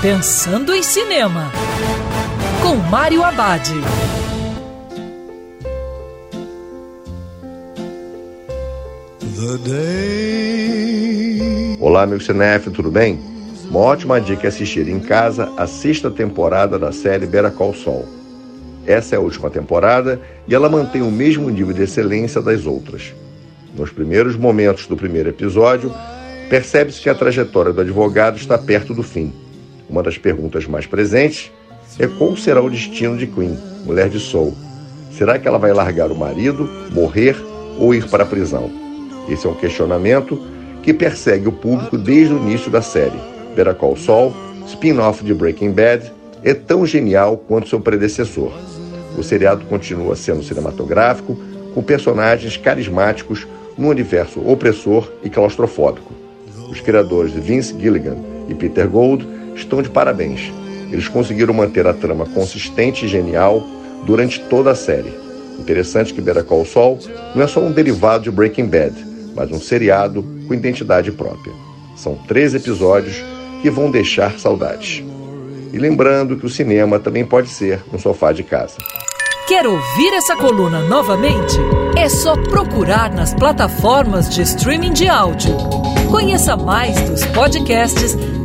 Pensando em Cinema, com Mário Abad. Olá, meu cinef, tudo bem? Uma ótima dica é assistir em casa a sexta temporada da série Better Call Saul. Essa é a última temporada e ela mantém o mesmo nível de excelência das outras. Nos primeiros momentos do primeiro episódio, percebe-se que a trajetória do advogado está perto do fim uma das perguntas mais presentes é qual será o destino de Queen, mulher de Soul. Será que ela vai largar o marido, morrer ou ir para a prisão? Esse é um questionamento que persegue o público desde o início da série. Better Call Saul, spin-off de Breaking Bad, é tão genial quanto seu predecessor. O seriado continua sendo cinematográfico, com personagens carismáticos num universo opressor e claustrofóbico. Os criadores Vince Gilligan e Peter Gold estão de parabéns. Eles conseguiram manter a trama consistente e genial durante toda a série. Interessante que Better Call Saul não é só um derivado de Breaking Bad, mas um seriado com identidade própria. São três episódios que vão deixar saudades. E lembrando que o cinema também pode ser no sofá de casa. Quer ouvir essa coluna novamente? É só procurar nas plataformas de streaming de áudio. Conheça mais dos podcasts